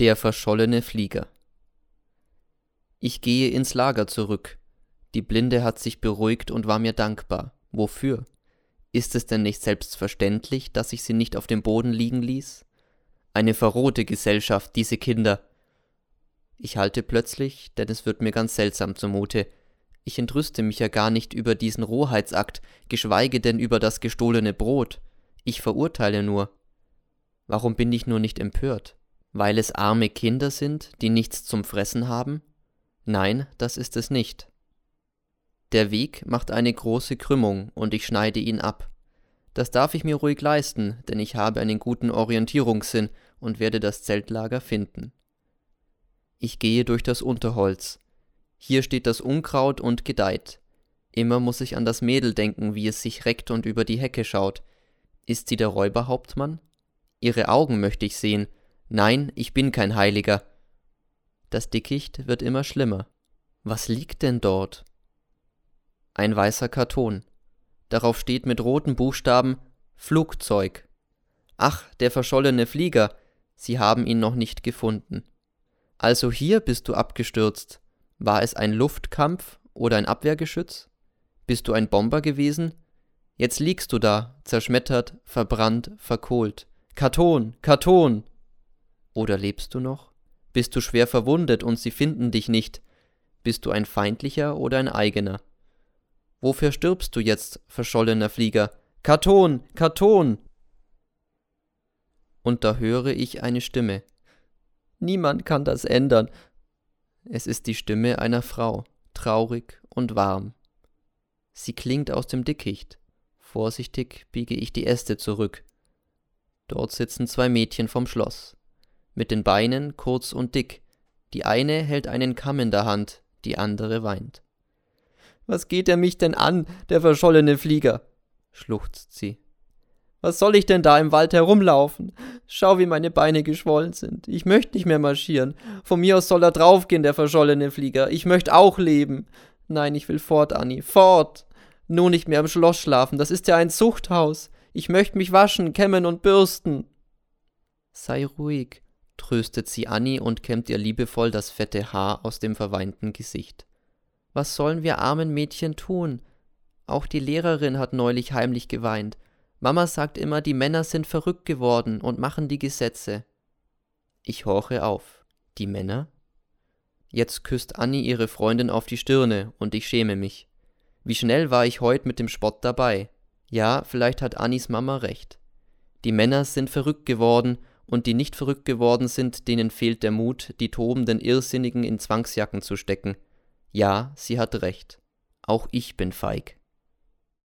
Der verschollene Flieger. Ich gehe ins Lager zurück. Die Blinde hat sich beruhigt und war mir dankbar. Wofür? Ist es denn nicht selbstverständlich, dass ich sie nicht auf dem Boden liegen ließ? Eine verrohte Gesellschaft, diese Kinder. Ich halte plötzlich, denn es wird mir ganz seltsam zumute. Ich entrüste mich ja gar nicht über diesen Rohheitsakt, geschweige denn über das gestohlene Brot. Ich verurteile nur. Warum bin ich nur nicht empört? Weil es arme Kinder sind, die nichts zum Fressen haben? Nein, das ist es nicht. Der Weg macht eine große Krümmung und ich schneide ihn ab. Das darf ich mir ruhig leisten, denn ich habe einen guten Orientierungssinn und werde das Zeltlager finden. Ich gehe durch das Unterholz. Hier steht das Unkraut und gedeiht. Immer muss ich an das Mädel denken, wie es sich reckt und über die Hecke schaut. Ist sie der Räuberhauptmann? Ihre Augen möchte ich sehen, Nein, ich bin kein Heiliger. Das Dickicht wird immer schlimmer. Was liegt denn dort? Ein weißer Karton. Darauf steht mit roten Buchstaben Flugzeug. Ach, der verschollene Flieger. Sie haben ihn noch nicht gefunden. Also hier bist du abgestürzt. War es ein Luftkampf oder ein Abwehrgeschütz? Bist du ein Bomber gewesen? Jetzt liegst du da, zerschmettert, verbrannt, verkohlt. Karton, Karton! Oder lebst du noch? Bist du schwer verwundet und sie finden dich nicht? Bist du ein feindlicher oder ein eigener? Wofür stirbst du jetzt, verschollener Flieger? Karton, Karton! Und da höre ich eine Stimme. Niemand kann das ändern. Es ist die Stimme einer Frau, traurig und warm. Sie klingt aus dem Dickicht. Vorsichtig biege ich die Äste zurück. Dort sitzen zwei Mädchen vom Schloss mit den Beinen kurz und dick. Die eine hält einen Kamm in der Hand, die andere weint. Was geht er mich denn an, der verschollene Flieger? schluchzt sie. Was soll ich denn da im Wald herumlaufen? Schau, wie meine Beine geschwollen sind. Ich möchte nicht mehr marschieren. Von mir aus soll er draufgehen, der verschollene Flieger. Ich möchte auch leben. Nein, ich will fort, Annie, fort. Nur nicht mehr im Schloss schlafen, das ist ja ein Zuchthaus. Ich möchte mich waschen, kämmen und bürsten. Sei ruhig, tröstet sie Annie und kämmt ihr liebevoll das fette Haar aus dem verweinten Gesicht. Was sollen wir armen Mädchen tun? Auch die Lehrerin hat neulich heimlich geweint. Mama sagt immer, die Männer sind verrückt geworden und machen die Gesetze. Ich horche auf. Die Männer? Jetzt küsst Annie ihre Freundin auf die Stirne und ich schäme mich. Wie schnell war ich heut mit dem Spott dabei? Ja, vielleicht hat Annies Mama recht. Die Männer sind verrückt geworden und die nicht verrückt geworden sind, denen fehlt der Mut, die tobenden Irrsinnigen in Zwangsjacken zu stecken. Ja, sie hat recht. Auch ich bin feig.